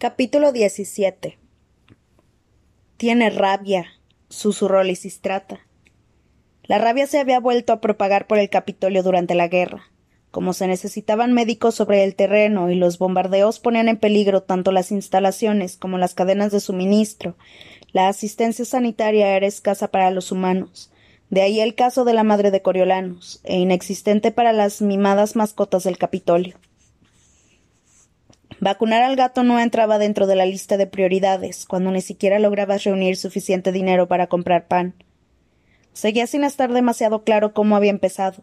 Capítulo 17 Tiene rabia, susurró Lisistrata. La rabia se había vuelto a propagar por el Capitolio durante la guerra. Como se necesitaban médicos sobre el terreno y los bombardeos ponían en peligro tanto las instalaciones como las cadenas de suministro, la asistencia sanitaria era escasa para los humanos. De ahí el caso de la madre de Coriolanus, e inexistente para las mimadas mascotas del Capitolio. Vacunar al gato no entraba dentro de la lista de prioridades, cuando ni siquiera lograbas reunir suficiente dinero para comprar pan. Seguía sin estar demasiado claro cómo había empezado.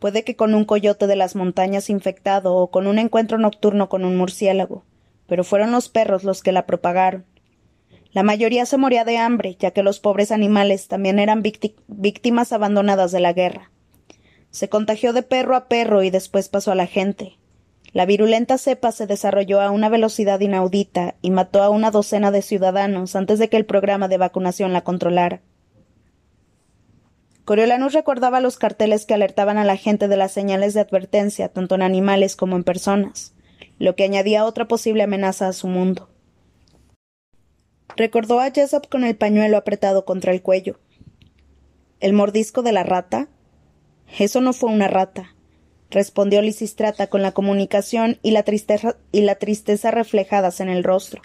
Puede que con un coyote de las montañas infectado o con un encuentro nocturno con un murciélago, pero fueron los perros los que la propagaron. La mayoría se moría de hambre, ya que los pobres animales también eran víctimas abandonadas de la guerra. Se contagió de perro a perro y después pasó a la gente. La virulenta cepa se desarrolló a una velocidad inaudita y mató a una docena de ciudadanos antes de que el programa de vacunación la controlara. Coriolanus recordaba los carteles que alertaban a la gente de las señales de advertencia, tanto en animales como en personas, lo que añadía otra posible amenaza a su mundo. Recordó a Jessop con el pañuelo apretado contra el cuello. ¿El mordisco de la rata? Eso no fue una rata respondió Lisistrata con la comunicación y la tristeza, y la tristeza reflejadas en el rostro.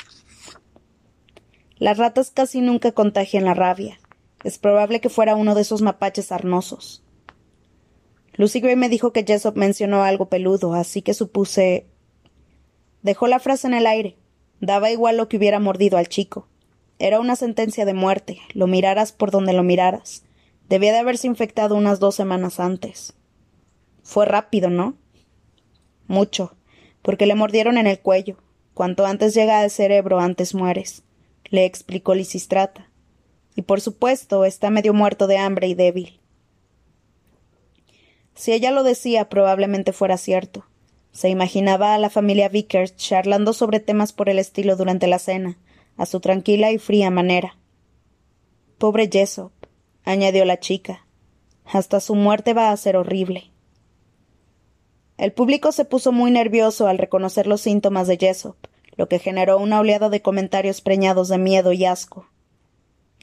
Las ratas casi nunca contagian la rabia. Es probable que fuera uno de esos mapaches arnosos. Lucy Gray me dijo que Jessop mencionó algo peludo, así que supuse. Dejó la frase en el aire. Daba igual lo que hubiera mordido al chico. Era una sentencia de muerte, lo miraras por donde lo miraras. Debía de haberse infectado unas dos semanas antes. Fue rápido, ¿no? Mucho, porque le mordieron en el cuello. Cuanto antes llega al cerebro, antes mueres, le explicó Lisistrata. Y por supuesto, está medio muerto de hambre y débil. Si ella lo decía, probablemente fuera cierto. Se imaginaba a la familia Vickers charlando sobre temas por el estilo durante la cena, a su tranquila y fría manera. Pobre Jessop, añadió la chica. Hasta su muerte va a ser horrible. El público se puso muy nervioso al reconocer los síntomas de Jessop, lo que generó una oleada de comentarios preñados de miedo y asco.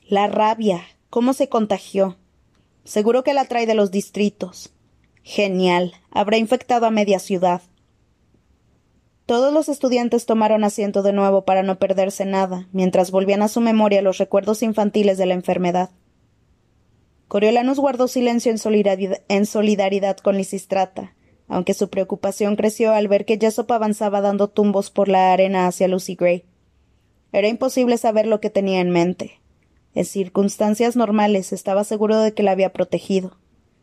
La rabia. ¿Cómo se contagió? Seguro que la trae de los distritos. Genial. Habrá infectado a media ciudad. Todos los estudiantes tomaron asiento de nuevo para no perderse nada, mientras volvían a su memoria los recuerdos infantiles de la enfermedad. Coriolanus guardó silencio en solidaridad, en solidaridad con Lisistrata, aunque su preocupación creció al ver que Jessop avanzaba dando tumbos por la arena hacia Lucy Gray. Era imposible saber lo que tenía en mente. En circunstancias normales estaba seguro de que la había protegido,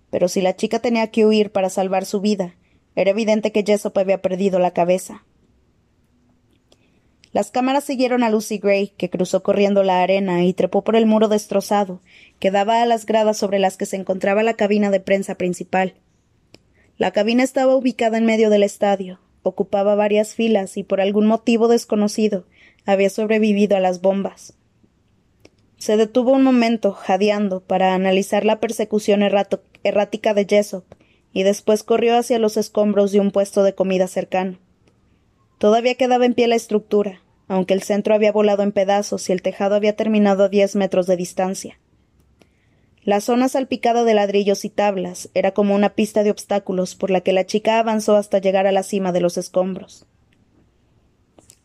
pero si la chica tenía que huir para salvar su vida, era evidente que Jessop había perdido la cabeza. Las cámaras siguieron a Lucy Gray, que cruzó corriendo la arena y trepó por el muro destrozado, que daba a las gradas sobre las que se encontraba la cabina de prensa principal. La cabina estaba ubicada en medio del estadio, ocupaba varias filas y por algún motivo desconocido había sobrevivido a las bombas. Se detuvo un momento, jadeando, para analizar la persecución errática de Jessop, y después corrió hacia los escombros de un puesto de comida cercano. Todavía quedaba en pie la estructura, aunque el centro había volado en pedazos y el tejado había terminado a diez metros de distancia. La zona salpicada de ladrillos y tablas era como una pista de obstáculos por la que la chica avanzó hasta llegar a la cima de los escombros.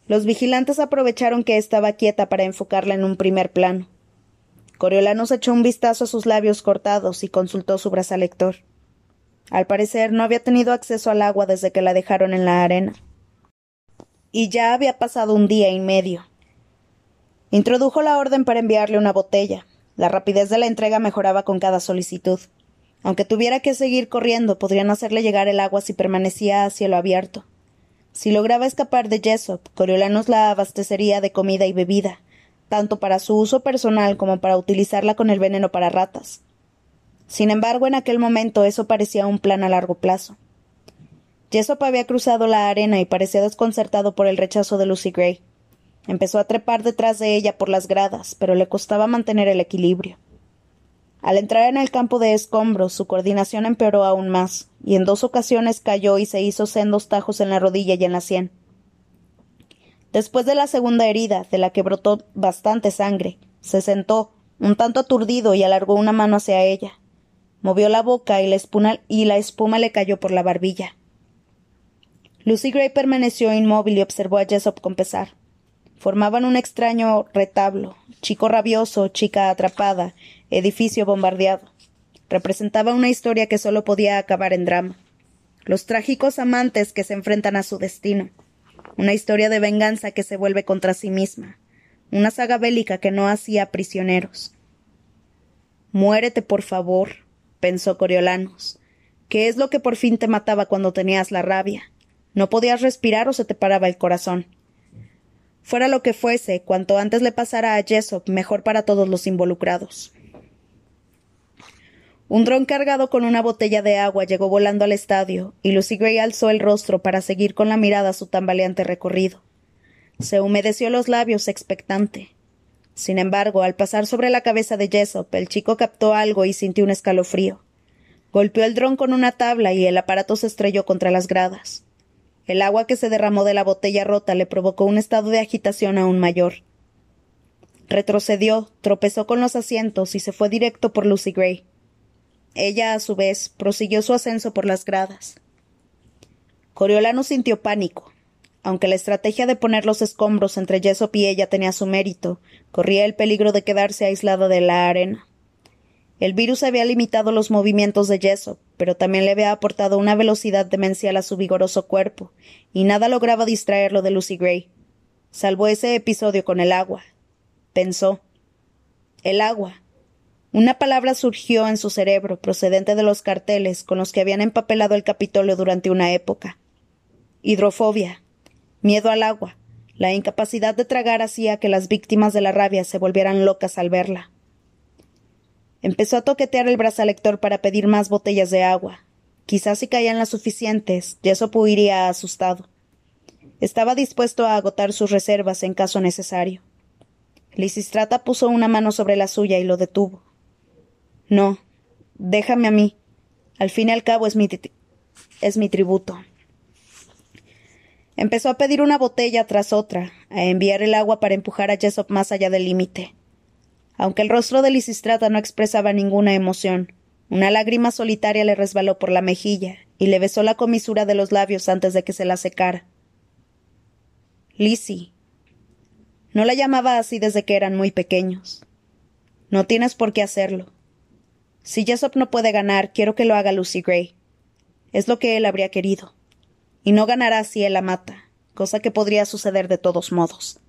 Los vigilantes aprovecharon que estaba quieta para enfocarla en un primer plano. Coriolanos echó un vistazo a sus labios cortados y consultó su brazalector. Al parecer no había tenido acceso al agua desde que la dejaron en la arena. Y ya había pasado un día y medio. Introdujo la orden para enviarle una botella, la rapidez de la entrega mejoraba con cada solicitud. Aunque tuviera que seguir corriendo, podrían hacerle llegar el agua si permanecía a cielo abierto. Si lograba escapar de Jessop, Coriolanus la abastecería de comida y bebida, tanto para su uso personal como para utilizarla con el veneno para ratas. Sin embargo, en aquel momento eso parecía un plan a largo plazo. Jessop había cruzado la arena y parecía desconcertado por el rechazo de Lucy Gray. Empezó a trepar detrás de ella por las gradas, pero le costaba mantener el equilibrio. Al entrar en el campo de escombros, su coordinación empeoró aún más, y en dos ocasiones cayó y se hizo sendos tajos en la rodilla y en la sien. Después de la segunda herida, de la que brotó bastante sangre, se sentó, un tanto aturdido, y alargó una mano hacia ella. Movió la boca y la, espuma, le cayó por la barbilla. Lucy Gray permaneció inmóvil y observó a Jessop con pesar. Formaban un extraño retablo, chico rabioso, chica atrapada, edificio bombardeado. Representaba una historia que solo podía acabar en drama. Los trágicos amantes que se enfrentan a su destino. Una historia de venganza que se vuelve contra sí misma. Una saga bélica que no hacía prisioneros. Muérete, por favor, pensó Coriolanos. ¿Qué es lo que por fin te mataba cuando tenías la rabia? No podías respirar o se te paraba el corazón. Fuera lo que fuese, cuanto antes le pasara a Jessop, mejor para todos los involucrados. Un dron cargado con una botella de agua llegó volando al estadio, y Lucy Gray alzó el rostro para seguir con la mirada su tambaleante recorrido. Se humedeció los labios expectante. Sin embargo, al pasar sobre la cabeza de Jessop, el chico captó algo y sintió un escalofrío. Golpeó el dron con una tabla y el aparato se estrelló contra las gradas. El agua que se derramó de la botella rota le provocó un estado de agitación aún mayor. Retrocedió, tropezó con los asientos y se fue directo por Lucy Gray. Ella, a su vez, prosiguió su ascenso por las gradas. Coriolano sintió pánico. Aunque la estrategia de poner los escombros entre Jessop y ella tenía su mérito, corría el peligro de quedarse aislada de la arena. El virus había limitado los movimientos de Jessop, pero también le había aportado una velocidad demencial a su vigoroso cuerpo, y nada lograba distraerlo de Lucy Gray, salvo ese episodio con el agua. Pensó. El agua. Una palabra surgió en su cerebro, procedente de los carteles con los que habían empapelado el Capitolio durante una época. Hidrofobia. Miedo al agua. La incapacidad de tragar hacía que las víctimas de la rabia se volvieran locas al verla. Empezó a toquetear el brazalector para pedir más botellas de agua. Quizás si caían las suficientes, Jessop iría asustado. Estaba dispuesto a agotar sus reservas en caso necesario. Lisistrata puso una mano sobre la suya y lo detuvo. No, déjame a mí. Al fin y al cabo es mi, es mi tributo. Empezó a pedir una botella tras otra, a enviar el agua para empujar a Jessop más allá del límite aunque el rostro de Lisistrata no expresaba ninguna emoción. Una lágrima solitaria le resbaló por la mejilla y le besó la comisura de los labios antes de que se la secara. Lizzie. No la llamaba así desde que eran muy pequeños. No tienes por qué hacerlo. Si Jessop no puede ganar, quiero que lo haga Lucy Gray. Es lo que él habría querido. Y no ganará si él la mata, cosa que podría suceder de todos modos.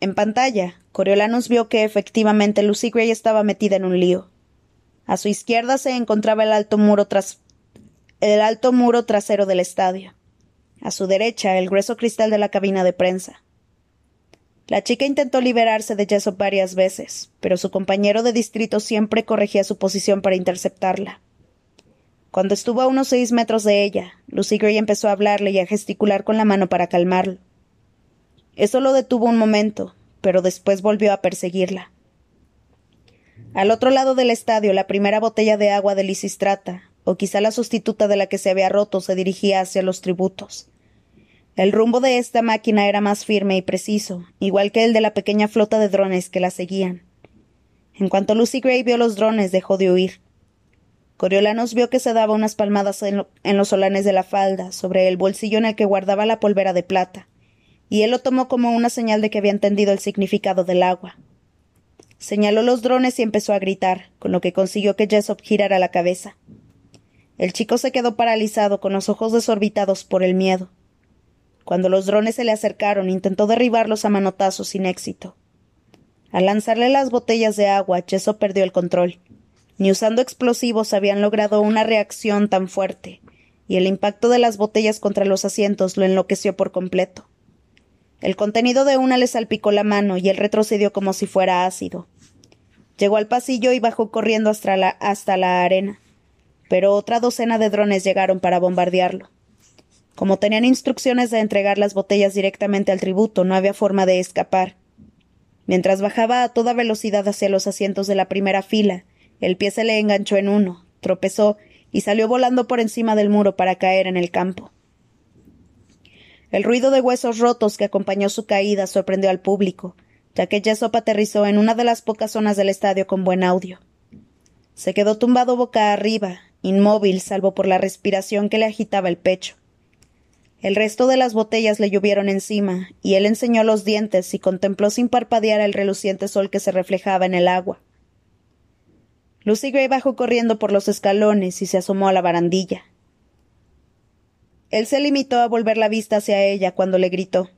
En pantalla, Coriolanos vio que efectivamente Lucy Gray estaba metida en un lío. A su izquierda se encontraba el alto muro tras el alto muro trasero del estadio. A su derecha, el grueso cristal de la cabina de prensa. La chica intentó liberarse de Jessop varias veces, pero su compañero de distrito siempre corregía su posición para interceptarla. Cuando estuvo a unos seis metros de ella, Lucy Gray empezó a hablarle y a gesticular con la mano para calmarlo. Eso lo detuvo un momento, pero después volvió a perseguirla. Al otro lado del estadio, la primera botella de agua de Lisistrata, o quizá la sustituta de la que se había roto, se dirigía hacia los tributos. El rumbo de esta máquina era más firme y preciso, igual que el de la pequeña flota de drones que la seguían. En cuanto Lucy Gray vio los drones, dejó de huir. Coriolanos vio que se daba unas palmadas en, los solanes de la falda, sobre el bolsillo en el que guardaba la polvera de plata y él lo tomó como una señal de que había entendido el significado del agua. Señaló los drones y empezó a gritar, con lo que consiguió que Jessop girara la cabeza. El chico se quedó paralizado, con los ojos desorbitados por el miedo. Cuando los drones se le acercaron, intentó derribarlos a manotazos sin éxito. Al lanzarle las botellas de agua, Jessop perdió el control. Ni usando explosivos habían logrado una reacción tan fuerte, y el impacto de las botellas contra los asientos lo enloqueció por completo. El contenido de una le salpicó la mano y él retrocedió como si fuera ácido. Llegó al pasillo y bajó corriendo hasta la, hasta la arena. Pero otra docena de drones llegaron para bombardearlo. Como tenían instrucciones de entregar las botellas directamente al tributo, no había forma de escapar. Mientras bajaba a toda velocidad hacia los asientos de la primera fila, el pie se le enganchó en uno, tropezó y salió volando por encima del muro para caer en el campo. El ruido de huesos rotos que acompañó su caída sorprendió al público, ya que Jessop aterrizó en una de las pocas zonas del estadio con buen audio. Se quedó tumbado boca arriba, inmóvil salvo por la respiración que le agitaba el pecho. El resto de las botellas le llovieron encima, y él enseñó los dientes y contempló sin parpadear el reluciente sol que se reflejaba en el agua. Lucy Gray bajó corriendo por los escalones y se asomó a la barandilla. Él se limitó a volver la vista hacia ella cuando le gritó.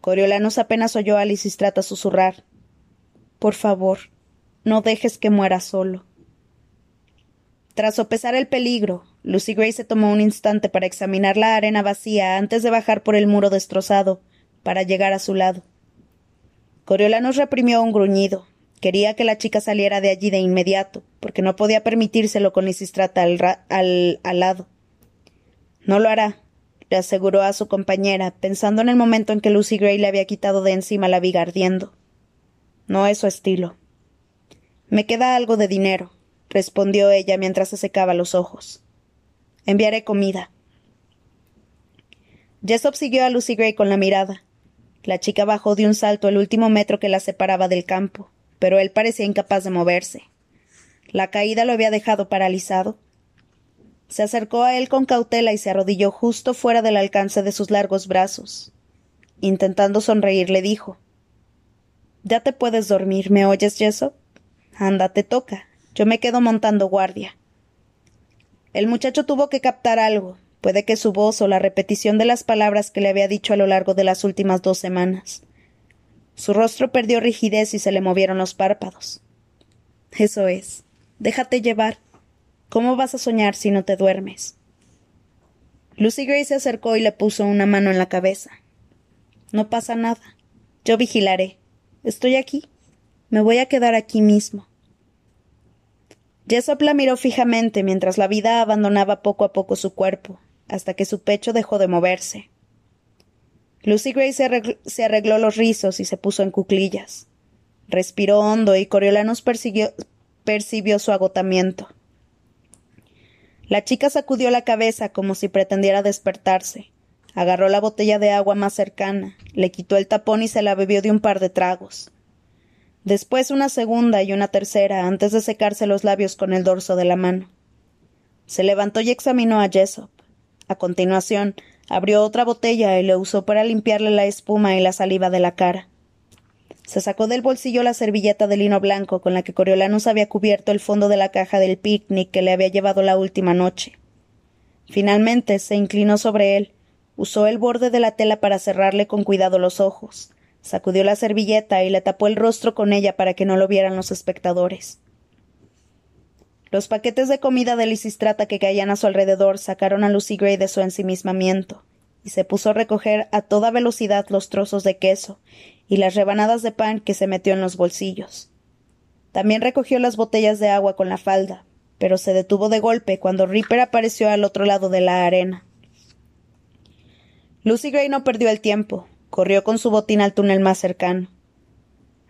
Coriolanus apenas oyó a Lisistrata susurrar. Por favor, no dejes que muera solo. Tras sopesar el peligro, Lucy Gray se tomó un instante para examinar la arena vacía antes de bajar por el muro destrozado, para llegar a su lado. Coriolanus reprimió un gruñido. Quería que la chica saliera de allí de inmediato, porque no podía permitírselo con Lisistrata al, al, al lado. No lo hará, le aseguró a su compañera, pensando en el momento en que Lucy Gray le había quitado de encima la viga ardiendo. No es su estilo. Me queda algo de dinero respondió ella mientras se secaba los ojos. Enviaré comida. Jessop siguió a Lucy Gray con la mirada. La chica bajó de un salto el último metro que la separaba del campo, pero él parecía incapaz de moverse. La caída lo había dejado paralizado. Se acercó a él con cautela y se arrodilló justo fuera del alcance de sus largos brazos. Intentando sonreír, le dijo Ya te puedes dormir, ¿me oyes, Jessop? Anda, te toca. Yo me quedo montando guardia. El muchacho tuvo que captar algo, puede que su voz o la repetición de las palabras que le había dicho a lo largo de las últimas dos semanas. Su rostro perdió rigidez y se le movieron los párpados. Eso es. Déjate llevar. ¿Cómo vas a soñar si no te duermes? Lucy Gray se acercó y le puso una mano en la cabeza. No pasa nada. Yo vigilaré. Estoy aquí. Me voy a quedar aquí mismo. Jessop la miró fijamente mientras la vida abandonaba poco a poco su cuerpo, hasta que su pecho dejó de moverse. Lucy Gray se arregló, los rizos y se puso en cuclillas. Respiró hondo y Coriolanus percibió su agotamiento. La chica sacudió la cabeza como si pretendiera despertarse. Agarró la botella de agua más cercana, le quitó el tapón y se la bebió de un par de tragos después una segunda y una tercera antes de secarse los labios con el dorso de la mano. Se levantó y examinó a Jessop. A continuación, abrió otra botella y la usó para limpiarle la espuma y la saliva de la cara. Se sacó del bolsillo la servilleta de lino blanco con la que Coriolanus había cubierto el fondo de la caja del picnic que le había llevado la última noche. Finalmente se inclinó sobre él, usó el borde de la tela para cerrarle con cuidado los ojos, Sacudió la servilleta y le tapó el rostro con ella para que no lo vieran los espectadores. Los paquetes de comida de Lisistrata que caían a su alrededor sacaron a Lucy Gray de su ensimismamiento, y se puso a recoger a toda velocidad los trozos de queso y las rebanadas de pan que se metió en los bolsillos. También recogió las botellas de agua con la falda, pero se detuvo de golpe cuando Ripper apareció al otro lado de la arena. Lucy Gray no perdió el tiempo. Corrió con su botín al túnel más cercano.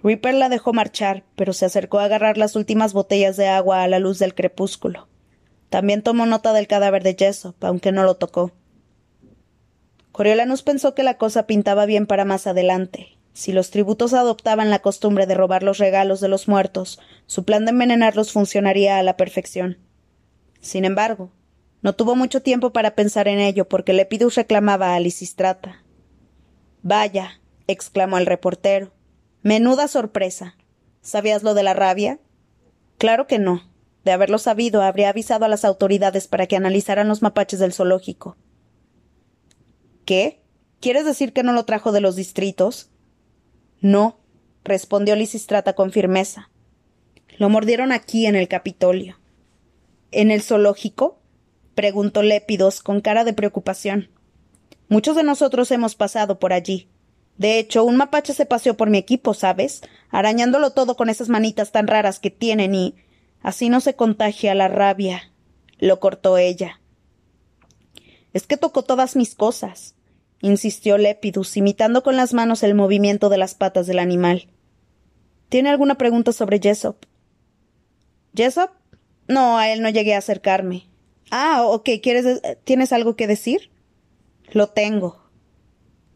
Ripper la dejó marchar, pero se acercó a agarrar las últimas botellas de agua a la luz del crepúsculo. También tomó nota del cadáver de Jessop, aunque no lo tocó. Coriolanus pensó que la cosa pintaba bien para más adelante. Si los tributos adoptaban la costumbre de robar los regalos de los muertos, su plan de envenenarlos funcionaría a la perfección. Sin embargo, no tuvo mucho tiempo para pensar en ello porque Lepidus reclamaba a Lisistrata. Vaya, exclamó el reportero. Menuda sorpresa. ¿Sabías lo de la rabia? Claro que no. De haberlo sabido, habría avisado a las autoridades para que analizaran los mapaches del zoológico. ¿Qué? ¿Quieres decir que no lo trajo de los distritos? No, respondió Lisistrata con firmeza. Lo mordieron aquí en el Capitolio. ¿En el zoológico? preguntó Lépidos con cara de preocupación. Muchos de nosotros hemos pasado por allí. De hecho, un mapache se paseó por mi equipo, ¿sabes? Arañándolo todo con esas manitas tan raras que tienen y. así no se contagia la rabia. lo cortó ella. Es que tocó todas mis cosas, insistió Lepidus, imitando con las manos el movimiento de las patas del animal. ¿Tiene alguna pregunta sobre Jessop? ¿Jessop? No, a él no llegué a acercarme. Ah, ok, ¿quieres, ¿tienes algo que decir? Lo tengo.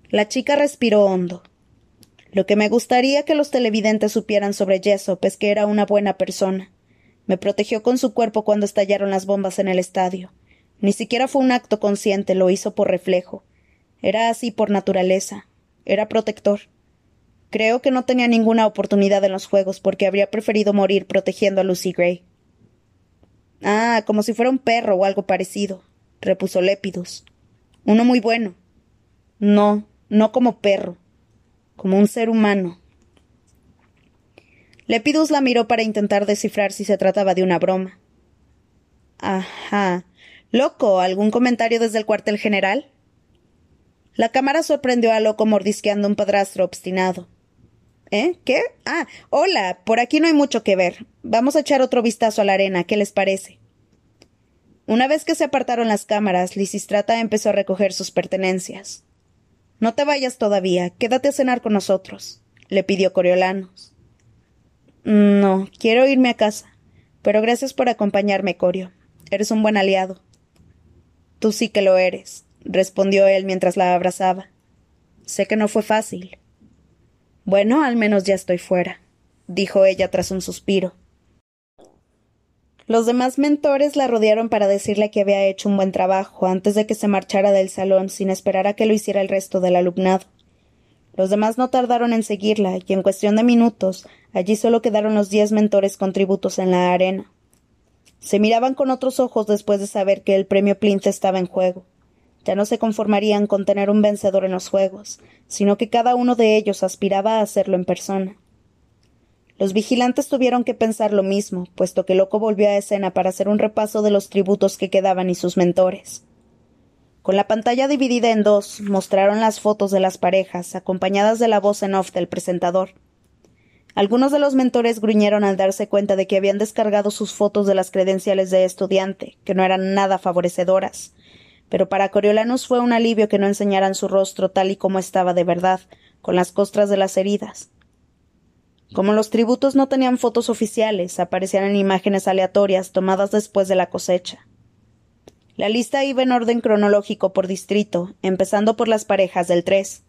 La chica respiró hondo. Lo que me gustaría que los televidentes supieran sobre Jessop es que era una buena persona. Me protegió con su cuerpo cuando estallaron las bombas en el estadio. Ni siquiera fue un acto consciente, lo hizo por reflejo. Era así por naturaleza. Era protector. Creo que no tenía ninguna oportunidad en los juegos porque habría preferido morir protegiendo a Lucy Gray. Ah, como si fuera un perro o algo parecido, repuso Lépidus. Uno muy bueno. No, no como perro, como un ser humano. Lepidus la miró para intentar descifrar si se trataba de una broma. Ajá. Loco, ¿algún comentario desde el cuartel general? La cámara sorprendió a Loco mordisqueando un padrastro obstinado. ¿Eh? ¿Qué? Ah, hola, por aquí no hay mucho que ver. Vamos a echar otro vistazo a la arena, ¿qué les parece? Una vez que se apartaron las cámaras, Lisistrata empezó a recoger sus pertenencias. No te vayas todavía, quédate a cenar con nosotros, le pidió Coriolanos. No, quiero irme a casa. Pero gracias por acompañarme, Corio. Eres un buen aliado. Tú sí que lo eres, respondió él mientras la abrazaba. Sé que no fue fácil. Bueno, al menos ya estoy fuera, dijo ella tras un suspiro. Los demás mentores la rodearon para decirle que había hecho un buen trabajo antes de que se marchara del salón sin esperar a que lo hiciera el resto del alumnado. Los demás no tardaron en seguirla, y en cuestión de minutos, allí solo quedaron los diez mentores contributos en la arena. Se miraban con otros ojos después de saber que el premio Plint estaba en juego. Ya no se conformarían con tener un vencedor en los juegos, sino que cada uno de ellos aspiraba a hacerlo en persona. Los vigilantes tuvieron que pensar lo mismo, puesto que Loco volvió a escena para hacer un repaso de los tributos que quedaban y sus mentores. Con la pantalla dividida en dos, mostraron las fotos de las parejas, acompañadas de la voz en off del presentador. Algunos de los mentores gruñeron al darse cuenta de que habían descargado sus fotos de las credenciales de estudiante, que no eran nada favorecedoras, pero para Coriolanus fue un alivio que no enseñaran su rostro tal y como estaba de verdad, con las costras de las heridas. Como los tributos no tenían fotos oficiales, aparecían en imágenes aleatorias tomadas después de la cosecha. La lista iba en orden cronológico por distrito, empezando por las parejas del tres.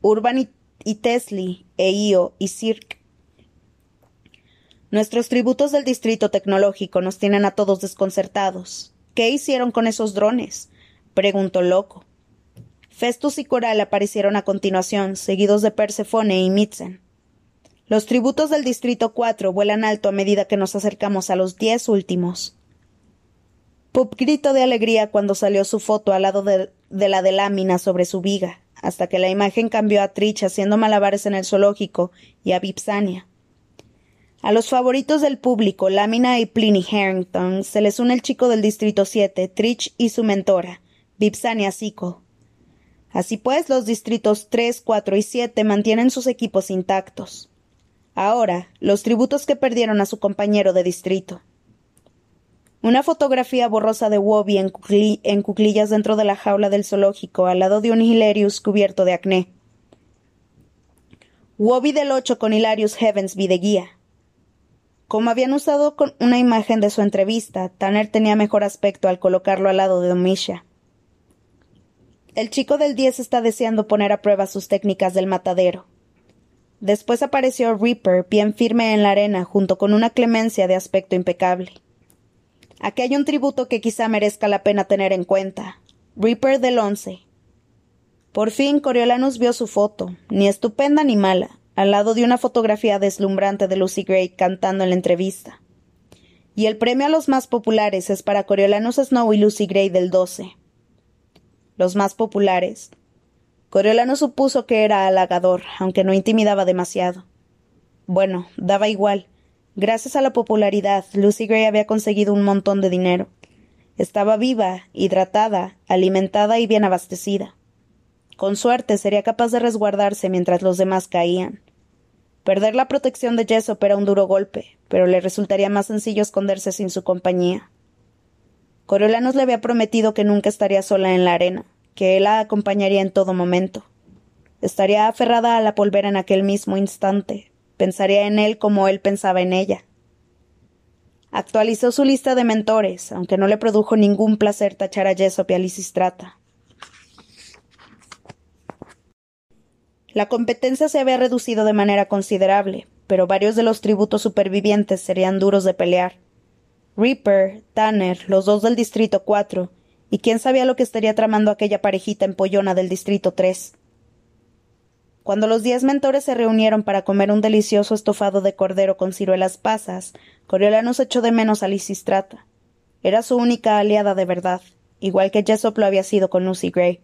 Urban y, y Tesli, e Io y Cirque. Nuestros tributos del distrito tecnológico nos tienen a todos desconcertados. ¿Qué hicieron con esos drones? Preguntó Loco. Festus y Coral aparecieron a continuación, seguidos de Persefone y Mitzen. Los tributos del Distrito 4 vuelan alto a medida que nos acercamos a los diez últimos. Pup gritó de alegría cuando salió su foto al lado de, de, la de lámina sobre su viga, hasta que la imagen cambió a Trich haciendo malabares en el zoológico y a Vipsania. A los favoritos del público, Lámina y Pliny Harrington, se les une el chico del Distrito 7, Trich y su mentora, Vipsania Sico. Así pues, los distritos 3, 4 y 7 mantienen sus equipos intactos. Ahora, los tributos que perdieron a su compañero de distrito. Una fotografía borrosa de Wobby en, cucli en, cuclillas dentro de la jaula del zoológico, al lado de un Hilarius cubierto de acné. Wobby del 8 con Hilarius Heavensby de guía. Como habían usado con una imagen de su entrevista, Tanner tenía mejor aspecto al colocarlo al lado de Domisha. El chico del 10 está deseando poner a prueba sus técnicas del matadero. Después apareció Reaper, bien firme en la arena, junto con una clemencia de aspecto impecable. Aquí hay un tributo que quizá merezca la pena tener en cuenta. Reaper del 11. Por fin Coriolanus vio su foto, ni estupenda ni mala, al lado de una fotografía deslumbrante de Lucy Gray cantando en la entrevista. Y el premio a los más populares es para Coriolanus Snow y Lucy Gray del 12 los más populares. Coriolano supuso que era halagador, aunque no intimidaba demasiado. Bueno, daba igual. Gracias a la popularidad, Lucy Gray había conseguido un montón de dinero. Estaba viva, hidratada, alimentada y bien abastecida. Con suerte sería capaz de resguardarse mientras los demás caían. Perder la protección de Jessop era un duro golpe, pero le resultaría más sencillo esconderse sin su compañía. Coriolanos le había prometido que nunca estaría sola en la arena, que él la acompañaría en todo momento. Estaría aferrada a la polvera en aquel mismo instante, pensaría en él como él pensaba en ella. Actualizó su lista de mentores, aunque no le produjo ningún placer tachar a Jessop y a Lisistrata. La competencia se había reducido de manera considerable, pero varios de los tributos supervivientes serían duros de pelear. Reaper, Tanner, los dos del Distrito 4, y quién sabía lo que estaría tramando aquella parejita empollona del Distrito 3. Cuando los diez mentores se reunieron para comer un delicioso estofado de cordero con ciruelas pasas, Coriolanus echó de menos a Lisistrata. Era su única aliada de verdad, igual que Jessop lo había sido con Lucy Gray.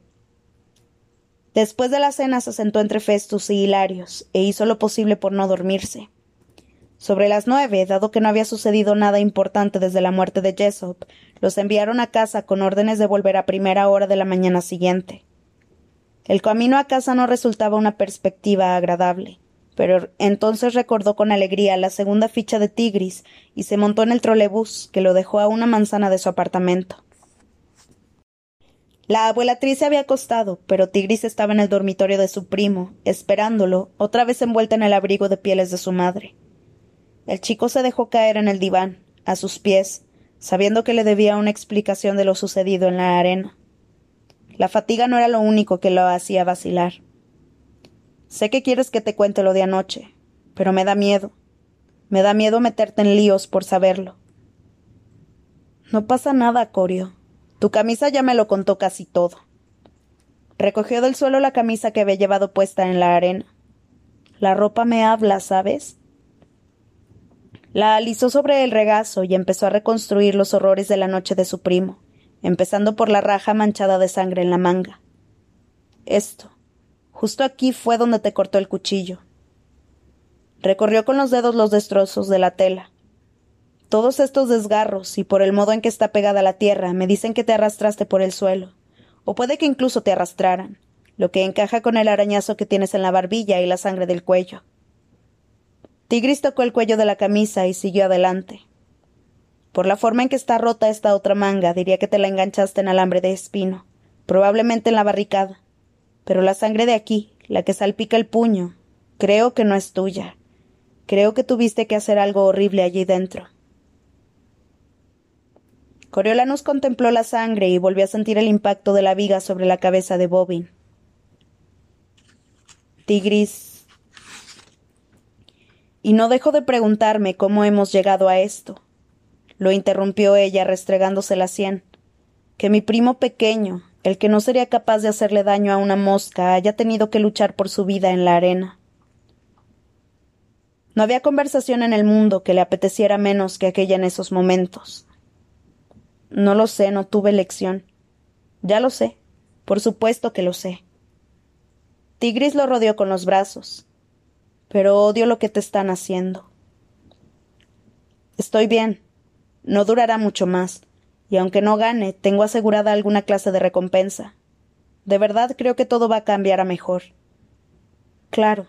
Después de la cena se sentó entre Festus y Hilarios, e hizo lo posible por no dormirse. Sobre las nueve, dado que no había sucedido nada importante desde la muerte de Jessop, los enviaron a casa con órdenes de volver a primera hora de la mañana siguiente. El camino a casa no resultaba una perspectiva agradable, pero entonces recordó con alegría la segunda ficha de Tigris y se montó en el trolebús que lo dejó a una manzana de su apartamento. La abuelatriz se había acostado, pero Tigris estaba en el dormitorio de su primo, esperándolo, otra vez envuelta en el abrigo de pieles de su madre. El chico se dejó caer en el diván, a sus pies, sabiendo que le debía una explicación de lo sucedido en la arena. La fatiga no era lo único que lo hacía vacilar. Sé que quieres que te cuente lo de anoche, pero me da miedo. Me da miedo meterte en líos por saberlo. No pasa nada, Corio. Tu camisa ya me lo contó casi todo. Recogió del suelo la camisa que había llevado puesta en la arena. La ropa me habla, ¿sabes? La alisó sobre el regazo y empezó a reconstruir los horrores de la noche de su primo empezando por la raja manchada de sangre en la manga. Esto. Justo aquí fue donde te cortó el cuchillo. Recorrió con los dedos los destrozos de la tela. Todos estos desgarros, y por el modo en que está pegada la tierra, me dicen que te arrastraste por el suelo, o puede que incluso te arrastraran, lo que encaja con el arañazo que tienes en la barbilla y la sangre del cuello. Tigris tocó el cuello de la camisa y siguió adelante. Por la forma en que está rota esta otra manga, diría que te la enganchaste en alambre de espino, probablemente en la barricada. Pero la sangre de aquí, la que salpica el puño, creo que no es tuya. Creo que tuviste que hacer algo horrible allí dentro. Coriolanus contempló la sangre y volvió a sentir el impacto de la viga sobre la cabeza de Bobin. Tigris. Y no dejo de preguntarme cómo hemos llegado a esto lo interrumpió ella restregándose la sien. Que mi primo pequeño, el que no sería capaz de hacerle daño a una mosca, haya tenido que luchar por su vida en la arena. No había conversación en el mundo que le apeteciera menos que aquella en esos momentos. No lo sé, no tuve elección. Ya lo sé, por supuesto que lo sé. Tigris lo rodeó con los brazos. Pero odio lo que te están haciendo. Estoy bien, no durará mucho más, y aunque no gane, tengo asegurada alguna clase de recompensa. De verdad creo que todo va a cambiar a mejor. Claro.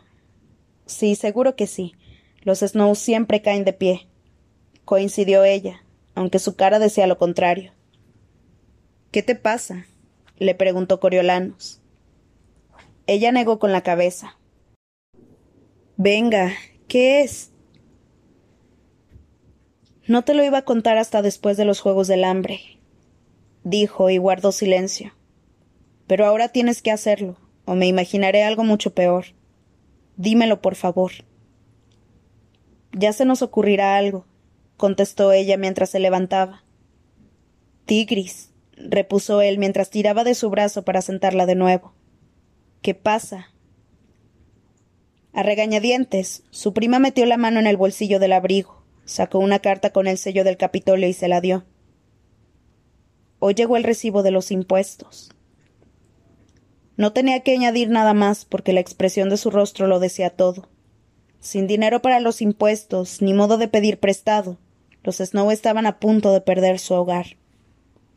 Sí, seguro que sí. Los Snow siempre caen de pie. Coincidió ella, aunque su cara decía lo contrario. ¿Qué te pasa? le preguntó Coriolanus. Ella negó con la cabeza. Venga, ¿qué es? No te lo iba a contar hasta después de los Juegos del Hambre, dijo y guardó silencio. Pero ahora tienes que hacerlo, o me imaginaré algo mucho peor. Dímelo, por favor. Ya se nos ocurrirá algo, contestó ella mientras se levantaba. Tigris, repuso él mientras tiraba de su brazo para sentarla de nuevo. ¿Qué pasa? A regañadientes, su prima metió la mano en el bolsillo del abrigo Sacó una carta con el sello del Capitolio y se la dio. Hoy llegó el recibo de los impuestos. No tenía que añadir nada más porque la expresión de su rostro lo decía todo. Sin dinero para los impuestos, ni modo de pedir prestado, los Snow estaban a punto de perder su hogar.